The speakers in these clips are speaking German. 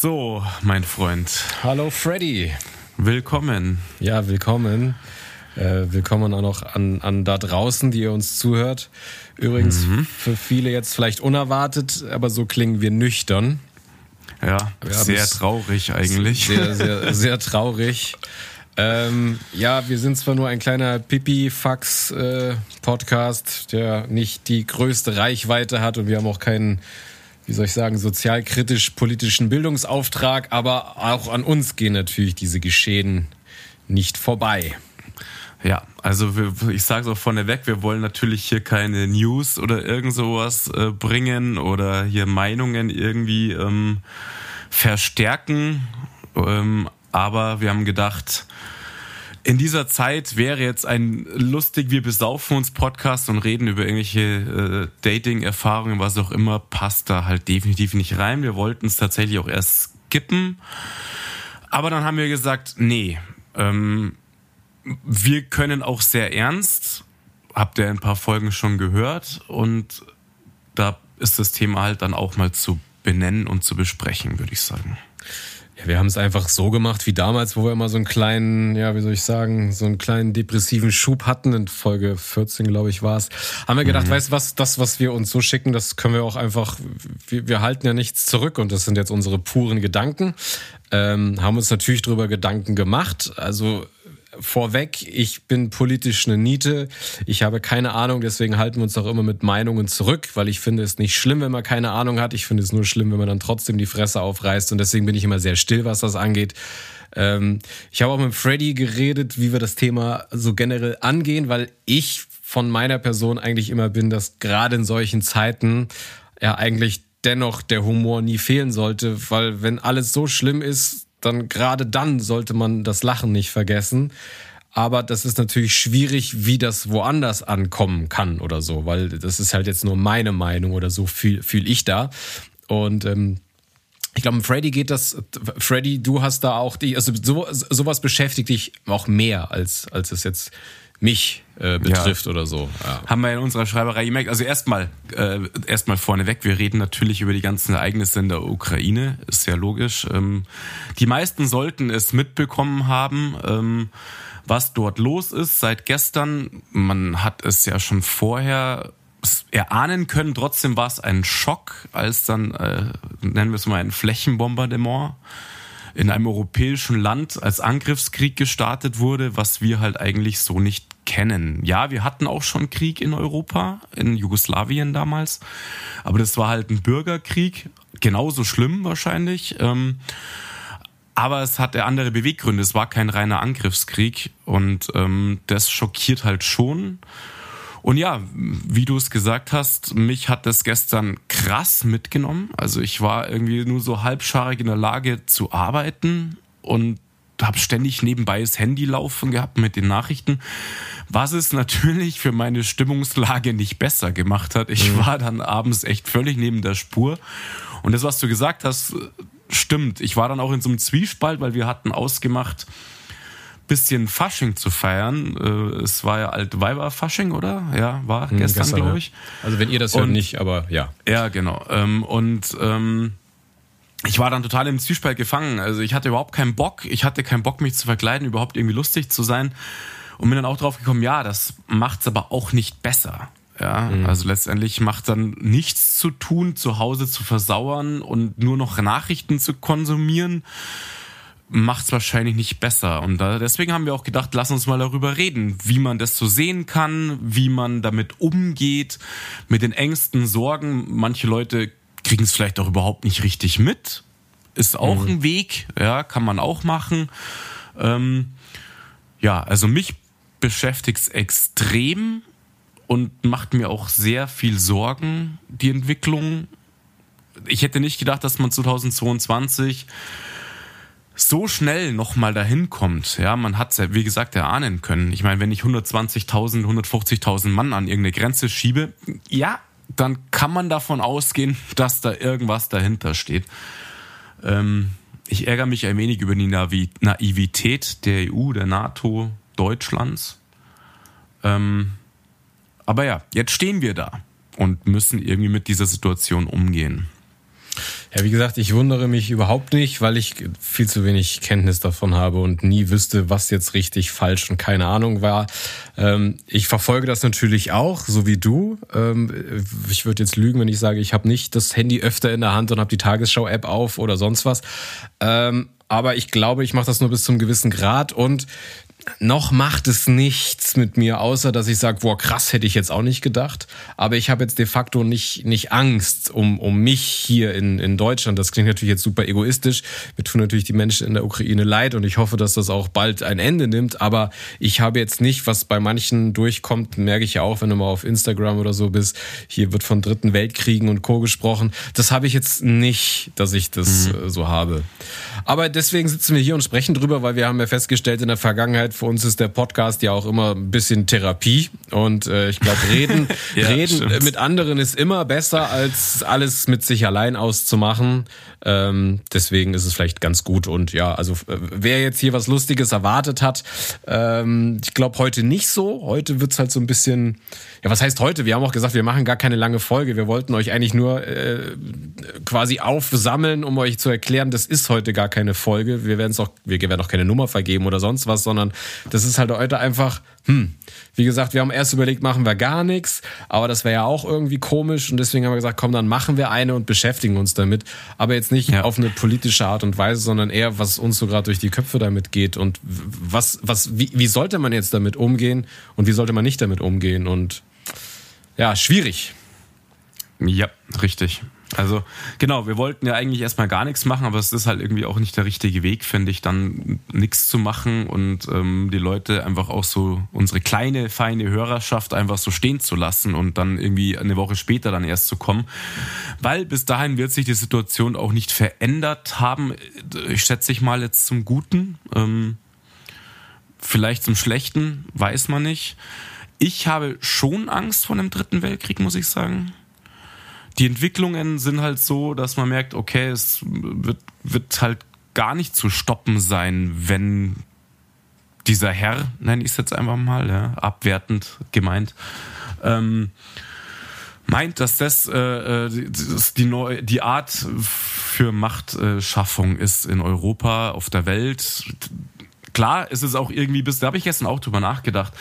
So, mein Freund. Hallo Freddy. Willkommen. Ja, willkommen. Äh, willkommen auch noch an, an da draußen, die ihr uns zuhört. Übrigens mhm. für viele jetzt vielleicht unerwartet, aber so klingen wir nüchtern. Ja, wir sehr traurig eigentlich. Sehr, sehr, sehr traurig. Ähm, ja, wir sind zwar nur ein kleiner Pipi-Fax-Podcast, äh, der nicht die größte Reichweite hat und wir haben auch keinen, wie soll ich sagen, sozialkritisch-politischen Bildungsauftrag, aber auch an uns gehen natürlich diese Geschehen nicht vorbei. Ja, also wir, ich sage es auch vorneweg, wir wollen natürlich hier keine News oder irgend sowas äh, bringen oder hier Meinungen irgendwie ähm, verstärken. Ähm, aber wir haben gedacht, in dieser Zeit wäre jetzt ein lustig, wir besaufen uns Podcast und reden über irgendwelche äh, Dating-Erfahrungen, was auch immer, passt da halt definitiv nicht rein. Wir wollten es tatsächlich auch erst skippen. Aber dann haben wir gesagt, nee, ähm, wir können auch sehr ernst. Habt ihr ein paar Folgen schon gehört und da ist das Thema halt dann auch mal zu benennen und zu besprechen, würde ich sagen. Ja, wir haben es einfach so gemacht wie damals, wo wir immer so einen kleinen, ja, wie soll ich sagen, so einen kleinen depressiven Schub hatten. In Folge 14, glaube ich, war es. Haben wir gedacht, mhm. weißt du was, das, was wir uns so schicken, das können wir auch einfach, wir, wir halten ja nichts zurück und das sind jetzt unsere puren Gedanken. Ähm, haben uns natürlich darüber Gedanken gemacht. Also vorweg, ich bin politisch eine Niete. Ich habe keine Ahnung, deswegen halten wir uns auch immer mit Meinungen zurück, weil ich finde es nicht schlimm, wenn man keine Ahnung hat. Ich finde es nur schlimm, wenn man dann trotzdem die Fresse aufreißt und deswegen bin ich immer sehr still, was das angeht. Ähm, ich habe auch mit Freddy geredet, wie wir das Thema so generell angehen, weil ich von meiner Person eigentlich immer bin, dass gerade in solchen Zeiten ja eigentlich dennoch der Humor nie fehlen sollte, weil wenn alles so schlimm ist, dann gerade dann sollte man das Lachen nicht vergessen. Aber das ist natürlich schwierig, wie das woanders ankommen kann oder so, weil das ist halt jetzt nur meine Meinung oder so fühle fühl ich da. Und ähm, ich glaube, Freddy geht das, Freddy, du hast da auch die, also so, sowas beschäftigt dich auch mehr, als, als es jetzt mich äh, betrifft ja. oder so. Ja. Haben wir in unserer Schreiberei gemerkt. Also erstmal, äh, erstmal vorneweg, wir reden natürlich über die ganzen Ereignisse in der Ukraine, ist ja logisch. Ähm, die meisten sollten es mitbekommen haben, ähm, was dort los ist seit gestern. Man hat es ja schon vorher erahnen können. Trotzdem war es ein Schock, als dann, äh, nennen wir es mal ein Flächenbombardement in einem europäischen Land als Angriffskrieg gestartet wurde, was wir halt eigentlich so nicht kennen. Ja, wir hatten auch schon Krieg in Europa, in Jugoslawien damals, aber das war halt ein Bürgerkrieg, genauso schlimm wahrscheinlich. Ähm, aber es hatte andere Beweggründe. Es war kein reiner Angriffskrieg und ähm, das schockiert halt schon. Und ja, wie du es gesagt hast, mich hat das gestern krass mitgenommen. Also ich war irgendwie nur so halbscharig in der Lage zu arbeiten und habe ständig nebenbei das Handy laufen gehabt mit den Nachrichten, was es natürlich für meine Stimmungslage nicht besser gemacht hat. Ich mhm. war dann abends echt völlig neben der Spur. Und das, was du gesagt hast, stimmt. Ich war dann auch in so einem Zwiespalt, weil wir hatten ausgemacht, bisschen Fasching zu feiern. Äh, es war ja Altweiber-Fasching, oder? Ja, war hm, gestern, gestern glaube ich. Also wenn ihr das hört, nicht, aber ja. Ja, genau. Ähm, und ähm, ich war dann total im Zwiespalt gefangen. Also ich hatte überhaupt keinen Bock. Ich hatte keinen Bock, mich zu verkleiden, überhaupt irgendwie lustig zu sein. Und bin dann auch drauf gekommen, ja, das macht's aber auch nicht besser. Ja, mhm. also letztendlich macht dann nichts zu tun, zu Hause zu versauern und nur noch Nachrichten zu konsumieren macht es wahrscheinlich nicht besser. Und da, deswegen haben wir auch gedacht, lass uns mal darüber reden, wie man das so sehen kann, wie man damit umgeht, mit den Ängsten, Sorgen. Manche Leute kriegen es vielleicht auch überhaupt nicht richtig mit. Ist auch mhm. ein Weg, ja, kann man auch machen. Ähm, ja, also mich beschäftigt es extrem und macht mir auch sehr viel Sorgen, die Entwicklung. Ich hätte nicht gedacht, dass man 2022 so schnell nochmal dahin kommt, ja, man hat es ja, wie gesagt, erahnen können. Ich meine, wenn ich 120.000, 150.000 Mann an irgendeine Grenze schiebe, ja, dann kann man davon ausgehen, dass da irgendwas dahinter steht. Ähm, ich ärgere mich ein wenig über die Naivität der EU, der NATO, Deutschlands. Ähm, aber ja, jetzt stehen wir da und müssen irgendwie mit dieser Situation umgehen. Ja, wie gesagt, ich wundere mich überhaupt nicht, weil ich viel zu wenig Kenntnis davon habe und nie wüsste, was jetzt richtig, falsch und keine Ahnung war. Ähm, ich verfolge das natürlich auch, so wie du. Ähm, ich würde jetzt lügen, wenn ich sage, ich habe nicht das Handy öfter in der Hand und habe die Tagesschau-App auf oder sonst was. Ähm, aber ich glaube, ich mache das nur bis zum gewissen Grad und noch macht es nichts mit mir, außer dass ich sage, boah, krass, hätte ich jetzt auch nicht gedacht. Aber ich habe jetzt de facto nicht, nicht Angst um, um mich hier in, in Deutschland. Das klingt natürlich jetzt super egoistisch. Mir tun natürlich die Menschen in der Ukraine leid und ich hoffe, dass das auch bald ein Ende nimmt. Aber ich habe jetzt nicht, was bei manchen durchkommt, merke ich ja auch, wenn du mal auf Instagram oder so bist, hier wird von dritten Weltkriegen und Co. gesprochen. Das habe ich jetzt nicht, dass ich das mhm. Äh, so habe. Aber deswegen sitzen wir hier und sprechen drüber, weil wir haben ja festgestellt in der Vergangenheit, für uns ist der Podcast ja auch immer ein bisschen Therapie. Und äh, ich glaube, reden, ja, reden stimmt. mit anderen ist immer besser, als alles mit sich allein auszumachen. Ähm, deswegen ist es vielleicht ganz gut. Und ja, also äh, wer jetzt hier was Lustiges erwartet hat, ähm, ich glaube heute nicht so. Heute wird's halt so ein bisschen, ja, was heißt heute? Wir haben auch gesagt, wir machen gar keine lange Folge. Wir wollten euch eigentlich nur äh, quasi aufsammeln, um euch zu erklären, das ist heute gar keine Folge. Wir werden es auch, wir werden auch keine Nummer vergeben oder sonst was, sondern das ist halt heute einfach, hm, wie gesagt, wir haben erst überlegt, machen wir gar nichts, aber das wäre ja auch irgendwie komisch und deswegen haben wir gesagt, komm, dann machen wir eine und beschäftigen uns damit. Aber jetzt nicht ja. auf eine politische Art und Weise, sondern eher, was uns so gerade durch die Köpfe damit geht und was, was, wie, wie sollte man jetzt damit umgehen und wie sollte man nicht damit umgehen und ja, schwierig. Ja, richtig. Also genau, wir wollten ja eigentlich erstmal gar nichts machen, aber es ist halt irgendwie auch nicht der richtige Weg, finde ich, dann nichts zu machen und ähm, die Leute einfach auch so unsere kleine, feine Hörerschaft einfach so stehen zu lassen und dann irgendwie eine Woche später dann erst zu kommen. Weil bis dahin wird sich die Situation auch nicht verändert haben. Ich schätze ich mal jetzt zum Guten. Ähm, vielleicht zum Schlechten, weiß man nicht. Ich habe schon Angst vor einem dritten Weltkrieg, muss ich sagen die Entwicklungen sind halt so, dass man merkt, okay, es wird, wird halt gar nicht zu stoppen sein, wenn dieser Herr, nenne ich es jetzt einfach mal, ja, abwertend gemeint, ähm, meint, dass das, äh, äh das die, neue, die Art für Machtschaffung ist in Europa, auf der Welt. Klar, ist es auch irgendwie bis, da habe ich gestern auch drüber nachgedacht.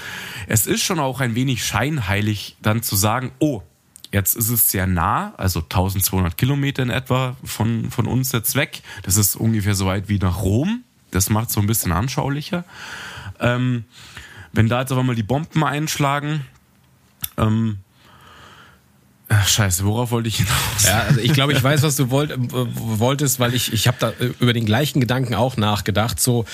Es ist schon auch ein wenig scheinheilig, dann zu sagen, oh, Jetzt ist es sehr nah, also 1200 Kilometer in etwa von, von uns jetzt weg. Das ist ungefähr so weit wie nach Rom. Das macht es so ein bisschen anschaulicher. Ähm, wenn da jetzt aber mal die Bomben einschlagen, ähm, Ach, scheiße, worauf wollte ich hinaus? Ja, also ich glaube, ich weiß, was du wollt, äh, wolltest, weil ich, ich habe da äh, über den gleichen Gedanken auch nachgedacht. So,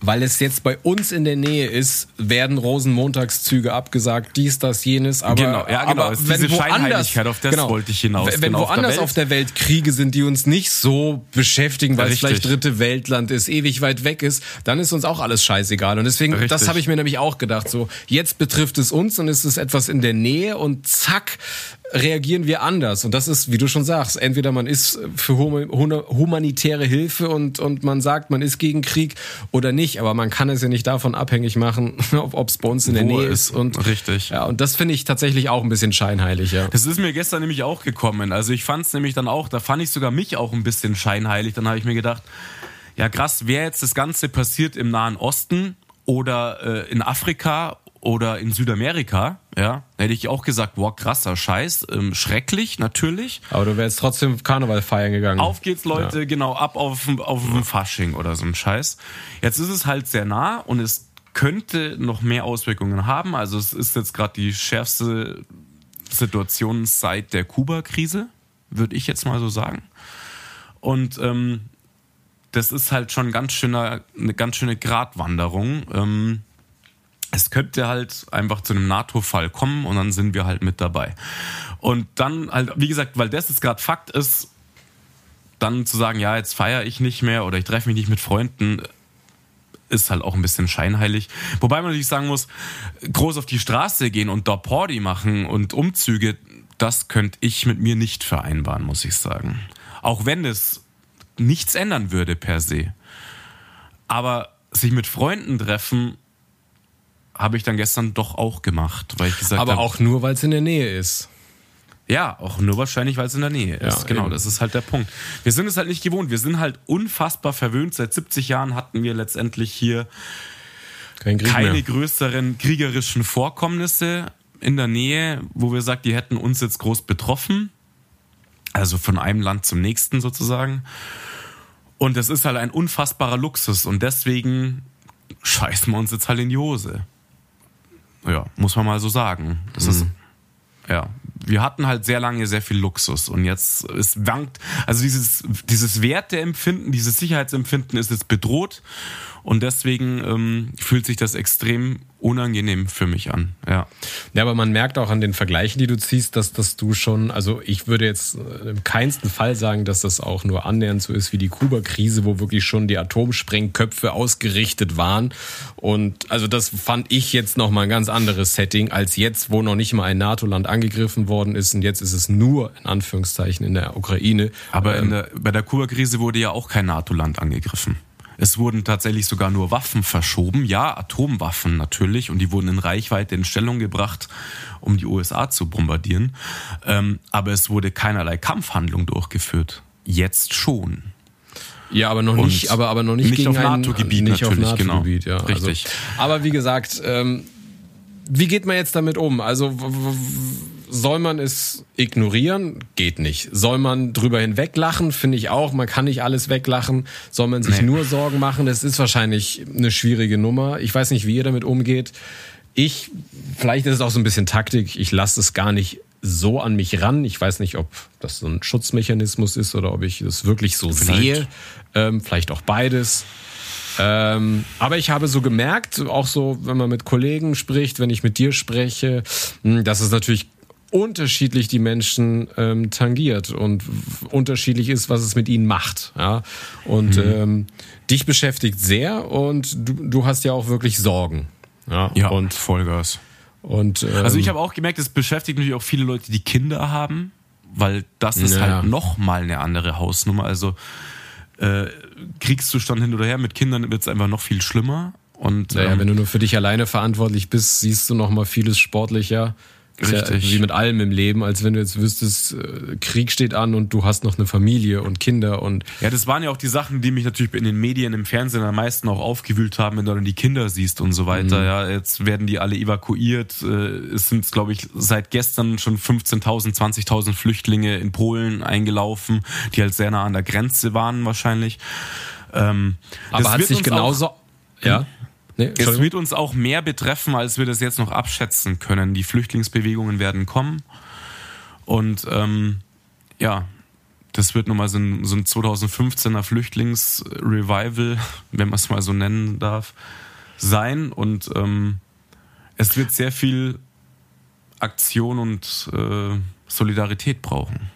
weil es jetzt bei uns in der Nähe ist, werden Rosenmontagszüge abgesagt, dies, das, jenes. Aber, genau, ja, genau. Aber wenn diese woanders, auf das genau, wollte ich hinaus. Wenn genau, woanders auf der, auf der, Welt Kriege sind, die uns nicht so beschäftigen, weil Richtig. es vielleicht dritte Weltland ist, ewig weit weg ist, dann ist uns auch alles scheißegal. Und deswegen, Richtig. das habe ich mir nämlich auch gedacht. So, jetzt betrifft es uns und es ist etwas in der Nähe und zack, reagieren wir anders. Und das ist, wie du schon sagst, entweder man ist für humanitäre Hilfe und, und man sagt, man ist gegen Krieg oder nicht. Aber man kann es ja nicht davon abhängig machen, ob es bei uns in der Wo Nähe ist. Und, richtig. Ja, und das finde ich tatsächlich auch ein bisschen scheinheilig. Ja. Das ist mir gestern nämlich auch gekommen. Also ich fand es nämlich dann auch, da fand ich sogar mich auch ein bisschen scheinheilig. Dann habe ich mir gedacht, ja krass, wäre jetzt das Ganze passiert im Nahen Osten oder äh, in Afrika oder in Südamerika, ja, hätte ich auch gesagt, boah, krasser Scheiß, ähm, schrecklich natürlich. Aber du wärst trotzdem Karneval feiern gegangen. Auf geht's, Leute, ja. genau, ab auf, auf ja. Fasching oder so ein Scheiß. Jetzt ist es halt sehr nah und es könnte noch mehr Auswirkungen haben. Also es ist jetzt gerade die schärfste Situation seit der Kuba-Krise, würde ich jetzt mal so sagen. Und ähm, das ist halt schon ganz schöner, eine ganz schöne Gratwanderung. Ähm, es könnte halt einfach zu einem NATO-Fall kommen und dann sind wir halt mit dabei. Und dann halt, wie gesagt, weil das jetzt gerade Fakt ist, dann zu sagen, ja, jetzt feiere ich nicht mehr oder ich treffe mich nicht mit Freunden, ist halt auch ein bisschen scheinheilig. Wobei man natürlich sagen muss, groß auf die Straße gehen und da Party machen und Umzüge, das könnte ich mit mir nicht vereinbaren, muss ich sagen. Auch wenn es nichts ändern würde per se. Aber sich mit Freunden treffen habe ich dann gestern doch auch gemacht, weil ich gesagt Aber hab, auch nur, weil es in der Nähe ist. Ja, auch nur wahrscheinlich, weil es in der Nähe ist. Ja, genau, eben. das ist halt der Punkt. Wir sind es halt nicht gewohnt. Wir sind halt unfassbar verwöhnt. Seit 70 Jahren hatten wir letztendlich hier Kein keine mehr. größeren kriegerischen Vorkommnisse in der Nähe, wo wir sagen, die hätten uns jetzt groß betroffen. Also von einem Land zum nächsten sozusagen. Und das ist halt ein unfassbarer Luxus. Und deswegen scheißen wir uns jetzt halt in die Hose. Ja, muss man mal so sagen. Das mhm. ist, ja, wir hatten halt sehr lange sehr viel Luxus und jetzt es wankt, also dieses, dieses Werteempfinden, dieses Sicherheitsempfinden ist jetzt bedroht und deswegen ähm, fühlt sich das extrem unangenehm für mich an. Ja. Ja, aber man merkt auch an den Vergleichen, die du ziehst, dass, dass du schon, also ich würde jetzt äh, im keinsten Fall sagen, dass das auch nur annähernd so ist wie die Kuba-Krise, wo wirklich schon die Atomsprengköpfe ausgerichtet waren. Und also das fand ich jetzt nochmal ein ganz anderes Setting als jetzt, wo noch nicht mal ein NATO-Land angegriffen worden ist und jetzt ist es nur in Anführungszeichen in der Ukraine. Aber ähm, der, bei der Kuba-Krise wurde ja auch kein NATO-Land angegriffen. Es wurden tatsächlich sogar nur Waffen verschoben, ja, Atomwaffen natürlich, und die wurden in Reichweite in Stellung gebracht, um die USA zu bombardieren. Ähm, aber es wurde keinerlei Kampfhandlung durchgeführt. Jetzt schon. Ja, aber noch nicht, aber, aber noch nicht, nicht gegen auf NATO-Gebiet nicht natürlich, auf NATO-Gebiet, genau. ja. Richtig. Also, aber wie gesagt, ähm, wie geht man jetzt damit um? Also soll man es ignorieren? Geht nicht. Soll man drüber hinweg lachen? Finde ich auch. Man kann nicht alles weglachen. Soll man sich nee. nur Sorgen machen? Das ist wahrscheinlich eine schwierige Nummer. Ich weiß nicht, wie ihr damit umgeht. Ich, vielleicht ist es auch so ein bisschen Taktik. Ich lasse es gar nicht so an mich ran. Ich weiß nicht, ob das so ein Schutzmechanismus ist oder ob ich das wirklich so vielleicht. sehe. Ähm, vielleicht auch beides. Ähm, aber ich habe so gemerkt, auch so, wenn man mit Kollegen spricht, wenn ich mit dir spreche, hm, dass es natürlich unterschiedlich die Menschen ähm, tangiert und unterschiedlich ist, was es mit ihnen macht. Ja? Und mhm. ähm, dich beschäftigt sehr und du, du hast ja auch wirklich Sorgen. Ja, ja und Vollgas. Und, ähm, also ich habe auch gemerkt, es beschäftigt natürlich auch viele Leute, die Kinder haben, weil das ist ja. halt noch mal eine andere Hausnummer. Also äh, Kriegszustand hin oder her mit Kindern wird es einfach noch viel schlimmer. Und naja, ähm, wenn du nur für dich alleine verantwortlich bist, siehst du noch mal vieles sportlicher. Richtig. Ja wie mit allem im Leben, als wenn du jetzt wüsstest, äh, Krieg steht an und du hast noch eine Familie und Kinder und. Ja, das waren ja auch die Sachen, die mich natürlich in den Medien, im Fernsehen am meisten auch aufgewühlt haben, wenn du dann die Kinder siehst und so weiter. Mhm. Ja, jetzt werden die alle evakuiert. Äh, es sind, glaube ich, seit gestern schon 15.000, 20.000 Flüchtlinge in Polen eingelaufen, die halt sehr nah an der Grenze waren wahrscheinlich. Ähm, Aber hat sich genauso. Auch, ja. Nee, es wird uns auch mehr betreffen, als wir das jetzt noch abschätzen können. Die Flüchtlingsbewegungen werden kommen. Und ähm, ja, das wird nochmal so ein, so ein 2015er Flüchtlingsrevival, wenn man es mal so nennen darf, sein. Und ähm, es wird sehr viel Aktion und äh, Solidarität brauchen.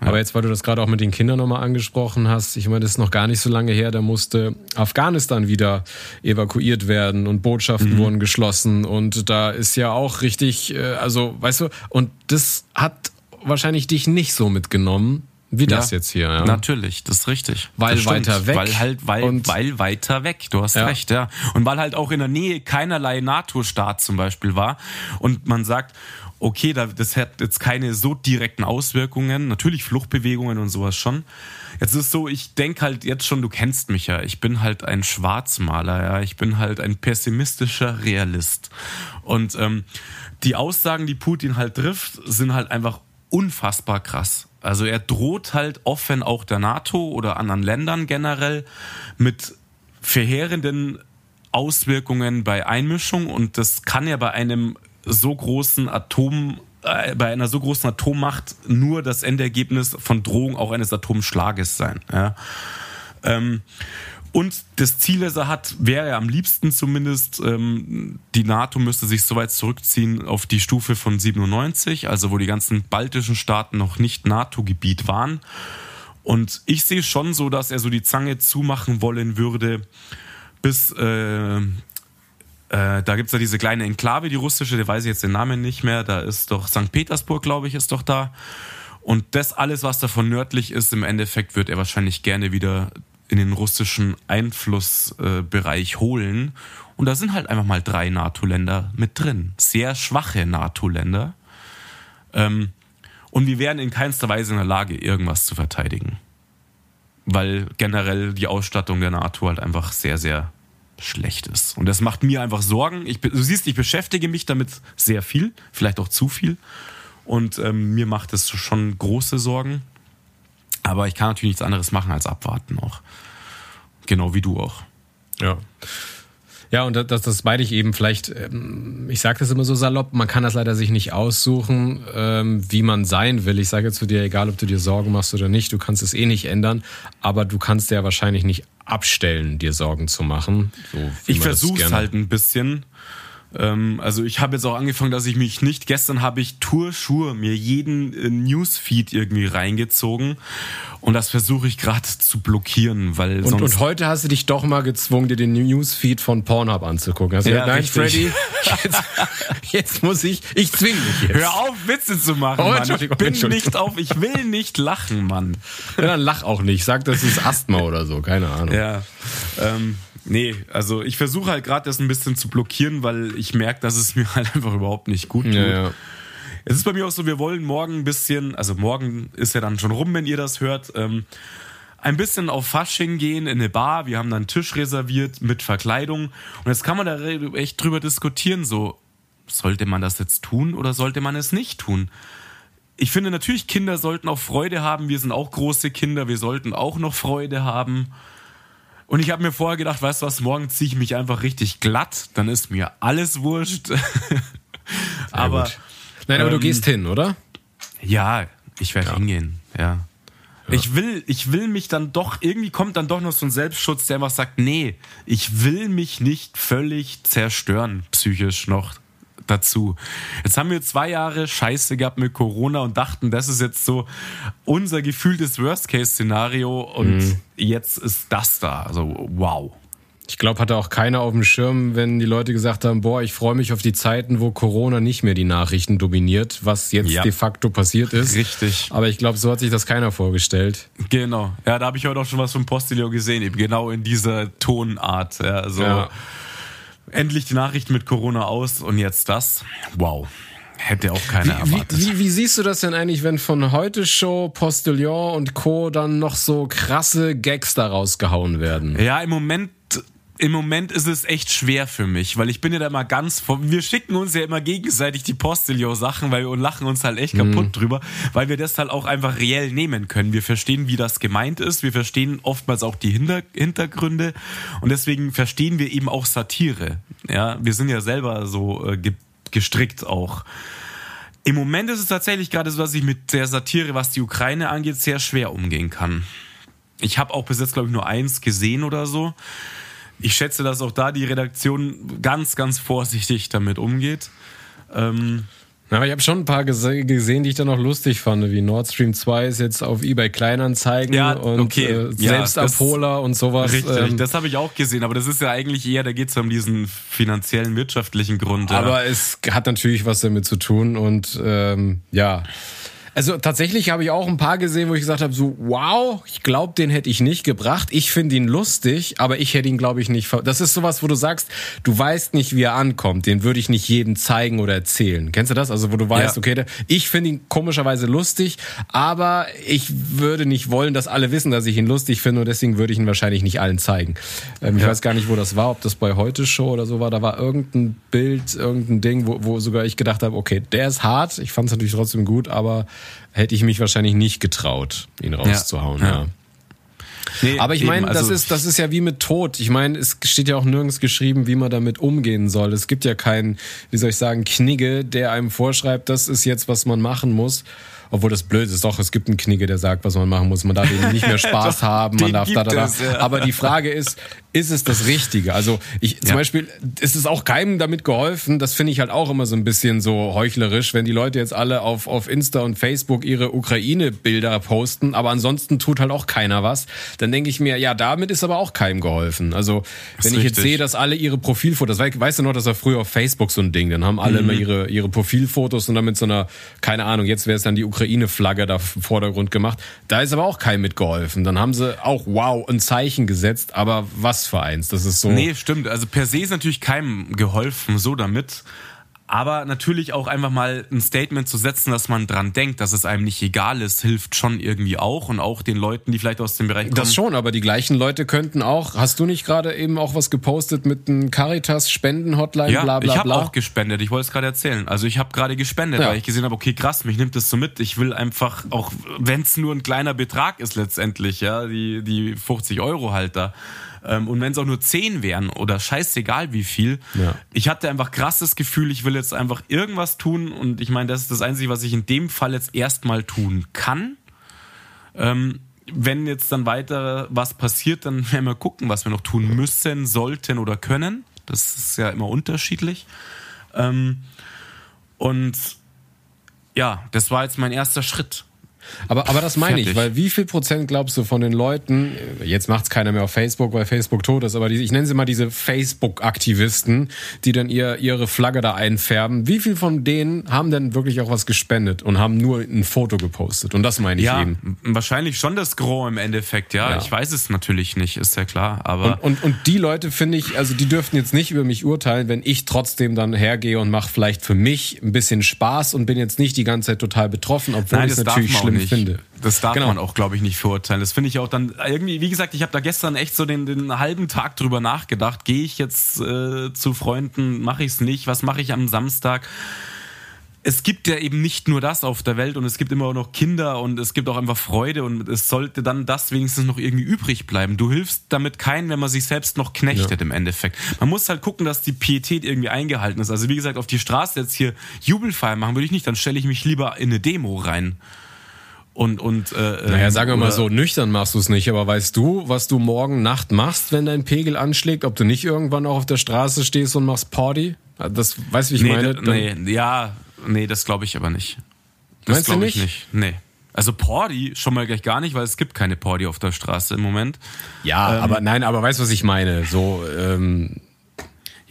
Aber jetzt, weil du das gerade auch mit den Kindern nochmal angesprochen hast, ich meine, das ist noch gar nicht so lange her, da musste Afghanistan wieder evakuiert werden und Botschaften mhm. wurden geschlossen und da ist ja auch richtig, äh, also weißt du, und das hat wahrscheinlich dich nicht so mitgenommen, wie das ja, jetzt hier. Ja. Natürlich, das ist richtig. Weil das weiter weg. Weil halt, weil, und weil weiter weg. Du hast ja. recht, ja. Und weil halt auch in der Nähe keinerlei NATO-Staat zum Beispiel war. Und man sagt, okay, das hat jetzt keine so direkten Auswirkungen. Natürlich Fluchtbewegungen und sowas schon. Jetzt ist es so, ich denke halt jetzt schon, du kennst mich ja. Ich bin halt ein Schwarzmaler, ja. Ich bin halt ein pessimistischer Realist. Und ähm, die Aussagen, die Putin halt trifft, sind halt einfach unfassbar krass. Also er droht halt offen auch der NATO oder anderen Ländern generell mit verheerenden Auswirkungen bei Einmischung und das kann ja bei einem so großen Atom äh, bei einer so großen Atommacht nur das Endergebnis von Drohung auch eines Atomschlages sein. Ja. Ähm, und das Ziel, das er hat, wäre ja am liebsten zumindest, ähm, die NATO müsste sich so weit zurückziehen auf die Stufe von 97, also wo die ganzen baltischen Staaten noch nicht NATO-Gebiet waren. Und ich sehe schon so, dass er so die Zange zumachen wollen würde, bis äh, äh, da gibt's ja diese kleine Enklave, die russische, die weiß ich jetzt den Namen nicht mehr. Da ist doch St. Petersburg, glaube ich, ist doch da. Und das alles, was davon nördlich ist, im Endeffekt wird er wahrscheinlich gerne wieder in den russischen Einflussbereich holen. Und da sind halt einfach mal drei NATO-Länder mit drin. Sehr schwache NATO-Länder. Ähm, Und wir wären in keinster Weise in der Lage, irgendwas zu verteidigen. Weil generell die Ausstattung der NATO halt einfach sehr, sehr schlecht ist. Und das macht mir einfach Sorgen. Ich, du siehst, ich beschäftige mich damit sehr viel, vielleicht auch zu viel. Und ähm, mir macht es schon große Sorgen. Aber ich kann natürlich nichts anderes machen als abwarten auch. Genau wie du auch. Ja. Ja, und das, das meine ich eben vielleicht, ähm, ich sage das immer so salopp, man kann das leider sich nicht aussuchen, ähm, wie man sein will. Ich sage zu dir, egal ob du dir Sorgen machst oder nicht, du kannst es eh nicht ändern, aber du kannst ja wahrscheinlich nicht abstellen, dir Sorgen zu machen. So, ich versuche es halt ein bisschen. Ähm, also ich habe jetzt auch angefangen, dass ich mich nicht, gestern habe ich Tour mir jeden äh, Newsfeed irgendwie reingezogen und das versuche ich gerade zu blockieren, weil und, sonst... Und heute hast du dich doch mal gezwungen, dir den Newsfeed von Pornhub anzugucken. Also, ja, nein, Freddy, jetzt, jetzt, muss ich, ich zwing mich jetzt. Hör auf, Witze zu machen, oh, Mann. Ich bin nicht auf, ich will nicht lachen, Mann. Ja, dann lach auch nicht. Sag, das ist Asthma oder so, keine Ahnung. Ja, ähm, Nee, also ich versuche halt gerade das ein bisschen zu blockieren, weil ich merke, dass es mir halt einfach überhaupt nicht gut tut. Ja, ja. Es ist bei mir auch so, wir wollen morgen ein bisschen, also morgen ist ja dann schon rum, wenn ihr das hört, ähm, ein bisschen auf Fasching gehen in eine Bar. Wir haben dann einen Tisch reserviert mit Verkleidung. Und jetzt kann man da echt drüber diskutieren, so, sollte man das jetzt tun oder sollte man es nicht tun? Ich finde natürlich, Kinder sollten auch Freude haben. Wir sind auch große Kinder. Wir sollten auch noch Freude haben. Und ich habe mir vorher gedacht, weißt du was, morgen ziehe ich mich einfach richtig glatt, dann ist mir alles wurscht. aber. Nein, aber ähm, du gehst hin, oder? Ja, ich werde ja. hingehen, ja. ja. Ich will, ich will mich dann doch, irgendwie kommt dann doch noch so ein Selbstschutz, der einfach sagt, nee, ich will mich nicht völlig zerstören, psychisch noch dazu. Jetzt haben wir zwei Jahre Scheiße gehabt mit Corona und dachten, das ist jetzt so unser gefühltes Worst-Case-Szenario und mhm. jetzt ist das da. Also wow. Ich glaube, hatte auch keiner auf dem Schirm, wenn die Leute gesagt haben, boah, ich freue mich auf die Zeiten, wo Corona nicht mehr die Nachrichten dominiert, was jetzt ja. de facto passiert ist. Richtig. Aber ich glaube, so hat sich das keiner vorgestellt. Genau. Ja, da habe ich heute auch schon was vom Postilio gesehen, eben genau in dieser Tonart. Ja, so. Ja endlich die Nachricht mit Corona aus und jetzt das. Wow. Hätte auch keiner wie, erwartet. Wie, wie, wie, siehst du das denn eigentlich, wenn von heute Show, Postillon und Co. dann noch so krasse Gags da rausgehauen werden? Ja, im Moment im Moment ist es echt schwer für mich, weil ich bin ja da immer ganz vor. Wir schicken uns ja immer gegenseitig die Postilio-Sachen, weil wir lachen uns halt echt kaputt mhm. drüber, weil wir das halt auch einfach reell nehmen können. Wir verstehen, wie das gemeint ist. Wir verstehen oftmals auch die Hinter Hintergründe und deswegen verstehen wir eben auch Satire. Ja, wir sind ja selber so äh, ge gestrickt auch. Im Moment ist es tatsächlich gerade so, dass ich mit der Satire, was die Ukraine angeht, sehr schwer umgehen kann. Ich habe auch bis jetzt, glaube ich, nur eins gesehen oder so ich schätze, dass auch da die Redaktion ganz, ganz vorsichtig damit umgeht. Ähm, aber ich habe schon ein paar gese gesehen, die ich dann noch lustig fand, wie Nord Stream 2 ist jetzt auf eBay Kleinanzeigen ja, und okay. äh, selbst ja, und sowas. Richtig, ähm, das habe ich auch gesehen, aber das ist ja eigentlich eher, da geht es um diesen finanziellen, wirtschaftlichen Grund. Aber ja. es hat natürlich was damit zu tun und ähm, ja. Also tatsächlich habe ich auch ein paar gesehen, wo ich gesagt habe, so wow, ich glaube, den hätte ich nicht gebracht. Ich finde ihn lustig, aber ich hätte ihn, glaube ich, nicht. Das ist sowas, wo du sagst, du weißt nicht, wie er ankommt. Den würde ich nicht jedem zeigen oder erzählen. Kennst du das? Also wo du weißt, ja. okay, ich finde ihn komischerweise lustig, aber ich würde nicht wollen, dass alle wissen, dass ich ihn lustig finde und deswegen würde ich ihn wahrscheinlich nicht allen zeigen. Ähm, ich weiß gar nicht, wo das war, ob das bei heute Show oder so war. Da war irgendein Bild, irgendein Ding, wo, wo sogar ich gedacht habe, okay, der ist hart. Ich fand es natürlich trotzdem gut, aber hätte ich mich wahrscheinlich nicht getraut, ihn rauszuhauen. Ja. ja. Nee, Aber ich meine, also das ist das ist ja wie mit Tod. Ich meine, es steht ja auch nirgends geschrieben, wie man damit umgehen soll. Es gibt ja keinen, wie soll ich sagen, Knigge, der einem vorschreibt, das ist jetzt, was man machen muss. Obwohl das blöd ist, doch, es gibt einen Knigge, der sagt, was man machen muss. Man darf eben nicht mehr Spaß haben, man darf da, da, da. Es, ja. Aber die Frage ist, ist es das Richtige? Also ich zum ja. Beispiel, ist es auch keinem damit geholfen, das finde ich halt auch immer so ein bisschen so heuchlerisch, wenn die Leute jetzt alle auf, auf Insta und Facebook ihre Ukraine-Bilder posten, aber ansonsten tut halt auch keiner was. Dann denke ich mir, ja, damit ist aber auch keinem geholfen. Also wenn ich richtig. jetzt sehe, dass alle ihre Profilfotos, weißt du noch, das war früher auf Facebook so ein Ding, dann haben alle mhm. immer ihre, ihre Profilfotos und dann mit so einer, keine Ahnung, jetzt wäre es dann die Ukraine Ukraine-Flagge da im Vordergrund gemacht. Da ist aber auch kein mitgeholfen. Dann haben sie auch, wow, ein Zeichen gesetzt, aber was für eins? Das ist so. Nee, stimmt. Also per se ist natürlich keinem geholfen, so damit. Aber natürlich auch einfach mal ein Statement zu setzen, dass man dran denkt, dass es einem nicht egal ist, hilft schon irgendwie auch und auch den Leuten, die vielleicht aus dem Bereich kommen. Das schon, aber die gleichen Leute könnten auch. Hast du nicht gerade eben auch was gepostet mit einem Caritas Spenden Hotline ja, bla bla ich habe bla? auch gespendet. Ich wollte es gerade erzählen. Also ich habe gerade gespendet, Ja. weil ich gesehen habe, okay, krass, mich nimmt das so mit. Ich will einfach auch, wenn es nur ein kleiner Betrag ist letztendlich, ja, die die 50 Euro halt da. Ähm, und wenn es auch nur 10 wären oder scheißegal wie viel. Ja. Ich hatte einfach krasses Gefühl, ich will jetzt einfach irgendwas tun und ich meine, das ist das Einzige, was ich in dem Fall jetzt erstmal tun kann. Ähm, wenn jetzt dann weiter was passiert, dann werden wir gucken, was wir noch tun müssen, sollten oder können. Das ist ja immer unterschiedlich. Ähm, und ja, das war jetzt mein erster Schritt. Aber, aber das meine ich, Fertig. weil wie viel Prozent glaubst du von den Leuten, jetzt macht's keiner mehr auf Facebook, weil Facebook tot ist, aber diese, ich nenne sie mal diese Facebook-Aktivisten, die dann ihr, ihre Flagge da einfärben, wie viel von denen haben denn wirklich auch was gespendet und haben nur ein Foto gepostet? Und das meine ich Ja, eben. wahrscheinlich schon das Gros im Endeffekt, ja. Ja. Ich weiß es natürlich nicht, ist ja klar. Aber Und, und, und die Leute finde ich, also die dürften jetzt nicht über mich urteilen, wenn ich trotzdem dann hergehe und mache vielleicht für mich ein bisschen Spaß und bin jetzt nicht die ganze Zeit total betroffen, obwohl Nein, ich es natürlich schlimm nicht. finde. Das darf Genau. man auch, glaube ich, nicht verurteilen. Das finde ich auch dann irgendwie, wie gesagt, ich habe da gestern echt so den, den halben Tag drüber nachgedacht. Gehe ich jetzt äh, zu Freunden, mache ich es nicht? Was mache ich am Samstag? Es gibt ja eben nicht nur das auf der Welt und es gibt immer auch noch Kinder und es gibt auch einfach Freude und es sollte dann das wenigstens noch irgendwie übrig bleiben. Du hilfst damit keinen, wenn man sich selbst noch knechtet im Endeffekt. Man muss halt gucken, dass die Pietät irgendwie eingehalten ist. Also wie gesagt, auf die Straße jetzt hier Jubelfeier machen würde ich nicht, dann stelle ich mich lieber in eine Demo rein. Und, und, äh, Naja, sagen wir mal so, nüchtern machst du es nicht, aber weißt du, was du morgen Nacht machst, wenn dein Pegel anschlägt, ob du nicht irgendwann auch auf der Straße stehst und machst Party? Das weißt du, wie ich Nee, meine? da, nee, ja, nee, das glaube ich aber nicht. Das Meinst du glaube ich nicht? nicht. Nee. Also Porti schon mal gleich gar nicht, weil es gibt keine Porti auf der Straße im Moment. Ja, Ähm, aber nein, aber weißt du, was ich meine? So, ähm,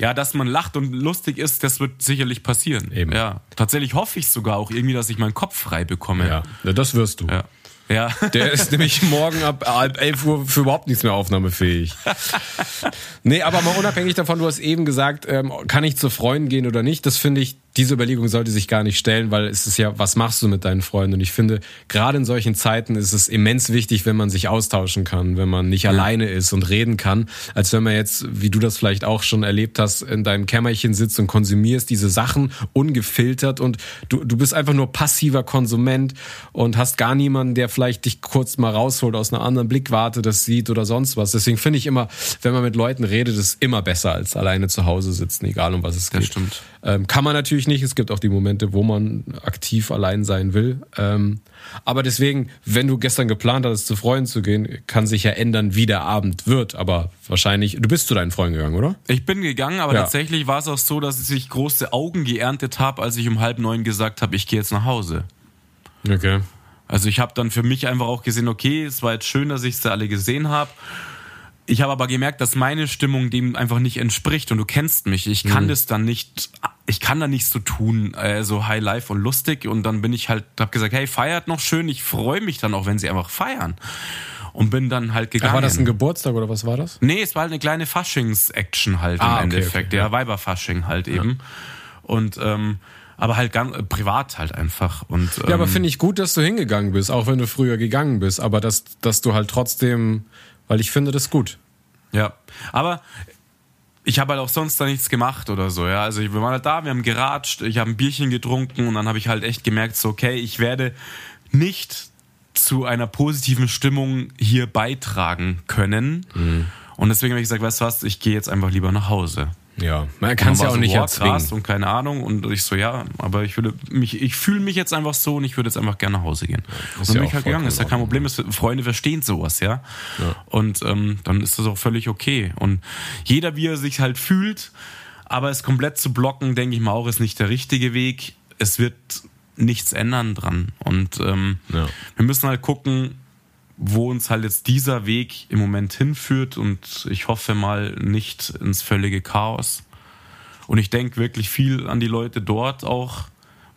Ja, dass man lacht und lustig ist, das wird sicherlich passieren. Eben. Ja, tatsächlich hoffe ich sogar auch irgendwie, dass ich meinen Kopf frei bekomme. ja, das wirst du. Ja. Ja. Der ist nämlich morgen ab halb elf Uhr für überhaupt nichts mehr aufnahmefähig. nee, aber mal unabhängig davon, du hast eben gesagt, ähm, kann ich zu Freunden gehen oder nicht? Das finde ich, diese Überlegung sollte sich gar nicht stellen, weil es ist ja, was machst du mit deinen Freunden? Und ich finde, gerade in solchen Zeiten ist es immens wichtig, wenn man sich austauschen kann, wenn man nicht alleine ist und reden kann, als wenn man jetzt, wie du das vielleicht auch schon erlebt hast, in deinem Kämmerchen sitzt und konsumierst diese Sachen ungefiltert und du, du bist einfach nur passiver Konsument und hast gar niemanden, der vielleicht dich kurz mal rausholt aus einer anderen Blickwarte, das sieht oder sonst was. Deswegen finde ich immer, wenn man mit Leuten redet, ist immer besser als alleine zu Hause sitzen, egal um was es geht. Das stimmt. Ähm, kann man natürlich nicht. Es gibt auch die Momente, wo man aktiv allein sein will. Ähm, aber deswegen, wenn du gestern geplant hattest, zu Freunden zu gehen, kann sich ja ändern, wie der Abend wird. Aber wahrscheinlich, du bist zu deinen Freunden gegangen, oder? Ich bin gegangen, aber Ja. tatsächlich war es auch so, dass ich große Augen geerntet habe, als ich um halb neun gesagt habe, ich gehe jetzt nach Hause. Okay. Also ich habe dann für mich einfach auch gesehen, okay, es war jetzt schön, dass ich sie alle gesehen habe. Ich habe aber gemerkt, dass meine Stimmung dem einfach nicht entspricht und du kennst mich. Ich kann das dann nicht, ich kann da nicht so tun, äh, so High Life und lustig und dann bin ich halt, hab gesagt, hey, feiert noch schön. Ich freue mich dann auch, wenn sie einfach feiern und bin dann halt gegangen. Ach, war das ein Geburtstag oder was war das? Nee, es war halt eine kleine Faschings-Action halt Ah, im okay, Endeffekt. okay, ja, ja. Weiberfasching halt eben. Und ähm, aber halt ganz äh, privat halt einfach. Und, ähm, Ja, aber finde ich gut, dass du hingegangen bist, auch wenn du früher gegangen bist. Aber dass, dass du halt trotzdem, weil ich finde das gut. Ja, aber ich habe halt auch sonst da nichts gemacht oder so, ja. Also wir waren halt da, wir haben geratscht, ich habe ein Bierchen getrunken und dann habe ich halt echt gemerkt, so, okay, ich werde nicht zu einer positiven Stimmung hier beitragen können. Mhm. Und deswegen habe ich gesagt, weißt du was, ich gehe jetzt einfach lieber nach Hause. Ja, man kann es ja auch so, nicht boah, krass erzwingen. und keine Ahnung und ich so ja, aber ich würde mich ich fühle mich jetzt einfach so und ich würde jetzt einfach gerne nach Hause gehen. und dann ja bin ich halt gegangen, ist ja kein Problem, ist, Freunde verstehen sowas, ja. Und ähm, dann ist das auch völlig okay und jeder wie er sich halt fühlt, aber es komplett zu blocken, denke ich mal auch, ist nicht der richtige Weg. Es wird nichts ändern dran und ähm, Ja. wir müssen halt gucken, wo uns halt jetzt dieser Weg im Moment hinführt und ich hoffe mal nicht ins völlige Chaos. Und ich denke wirklich viel an die Leute dort auch,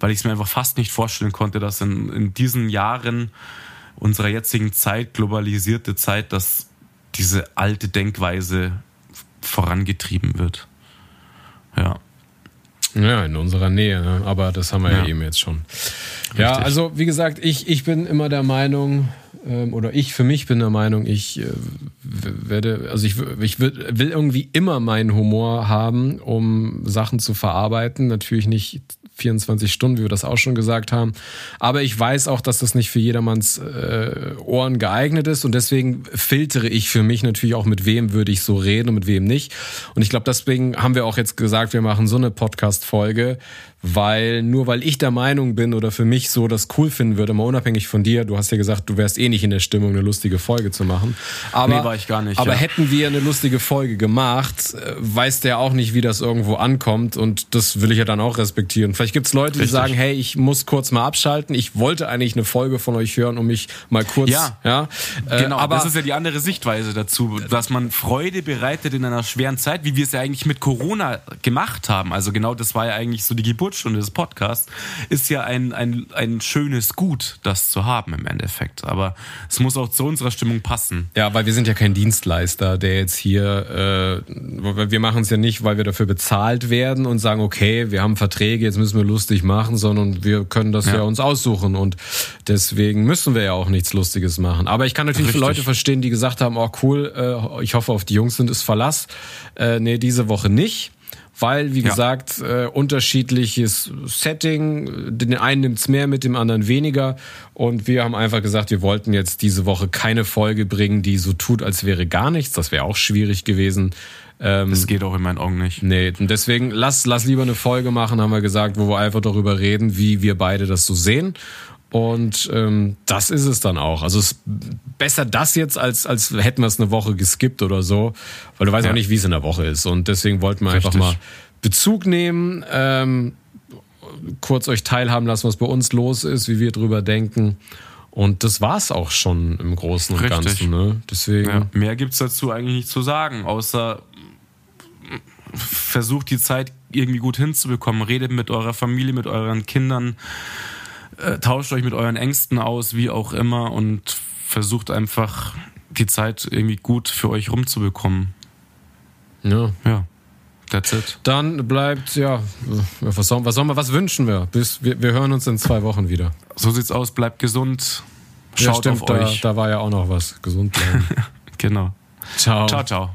weil ich es mir einfach fast nicht vorstellen konnte, dass in, in diesen Jahren unserer jetzigen Zeit, globalisierte Zeit, dass diese alte Denkweise vorangetrieben wird. Ja. Ja, in unserer Nähe, ne? aber das haben wir ja, ja eben jetzt schon. Richtig. Ja, also wie gesagt, ich, ich bin immer der Meinung, ähm, oder ich für mich bin der Meinung, ich äh, werde, also ich, ich will, will irgendwie immer meinen Humor haben, um Sachen zu verarbeiten. Natürlich nicht 24 Stunden, wie wir das auch schon gesagt haben. Aber ich weiß auch, dass das nicht für jedermanns äh, Ohren geeignet ist und deswegen filtere ich für mich natürlich auch, mit wem würde ich so reden und mit wem nicht. Und ich glaube, deswegen haben wir auch jetzt gesagt, wir machen so eine Podcast-Folge, weil nur weil ich der Meinung bin oder für mich so das cool finden würde, mal unabhängig von dir, du hast ja gesagt, du wärst eh nicht in der Stimmung, eine lustige Folge zu machen. Aber, nee, war ich gar nicht. Aber ja. hätten wir eine lustige Folge gemacht, äh, weiß der auch nicht, wie das irgendwo ankommt und das will ich ja dann auch respektieren. Vielleicht gibt's Leute, Richtig. die sagen, hey, ich muss kurz mal abschalten, ich wollte eigentlich eine Folge von euch hören, um mich mal kurz, ja, ja äh, genau, aber das ist ja die andere Sichtweise dazu, dass man Freude bereitet in einer schweren Zeit, wie wir es ja eigentlich mit Corona gemacht haben. Also genau, das war ja eigentlich so die Geburtsstunde des Podcasts, ist ja ein, ein, ein schönes Gut, das zu haben im Endeffekt. Aber es muss auch zu unserer Stimmung passen. Ja, weil wir sind ja kein Dienstleister, der jetzt hier, äh, wir machen es ja nicht, weil wir dafür bezahlt werden und sagen, okay, wir haben Verträge, jetzt müssen wir lustig machen, sondern wir können das ja, ja uns aussuchen und deswegen müssen wir ja auch nichts Lustiges machen. Aber ich kann natürlich Richtig. Leute verstehen, die gesagt haben, oh cool, äh, ich hoffe auf die Jungs sind es Verlass. Äh, nee, diese Woche nicht weil, wie ja. gesagt, äh, unterschiedliches Setting. Den einen nimmt's mehr mit, dem anderen weniger. Und wir haben einfach gesagt, wir wollten jetzt diese Woche keine Folge bringen, die so tut, als wäre gar nichts. Das wäre auch schwierig gewesen. Ähm, das geht auch in meinen Augen nicht. Nee, und deswegen lass, lass lieber eine Folge machen, haben wir gesagt, wo wir einfach darüber reden, wie wir beide das so sehen. Und ähm, das ist es dann auch. Also es ist besser das jetzt, als, als hätten wir es eine Woche geskippt oder so, weil du weißt ja. auch nicht, wie es in der Woche ist. Und deswegen wollten wir Richtig. einfach mal Bezug nehmen, ähm, kurz euch teilhaben lassen, was bei uns los ist, wie wir drüber denken. Und das war's auch schon im Großen und Richtig. Ganzen. Ne? Deswegen. Ja, mehr gibt's dazu eigentlich nicht zu sagen, außer versucht die Zeit irgendwie gut hinzubekommen. Redet mit eurer Familie, mit euren Kindern äh, tauscht euch mit euren Ängsten aus, wie auch immer, und versucht einfach die Zeit irgendwie gut für euch rumzubekommen. Ja. Ja. That's it. Dann bleibt, ja, was sollen, was, sollen wir, was wünschen wir? Bis, wir? Wir hören uns in zwei Wochen wieder. So sieht's aus, bleibt gesund. Schaut ja, stimmt, auf euch. Da, da war ja auch noch was. Gesund bleiben. genau. Ciao. Ciao, ciao.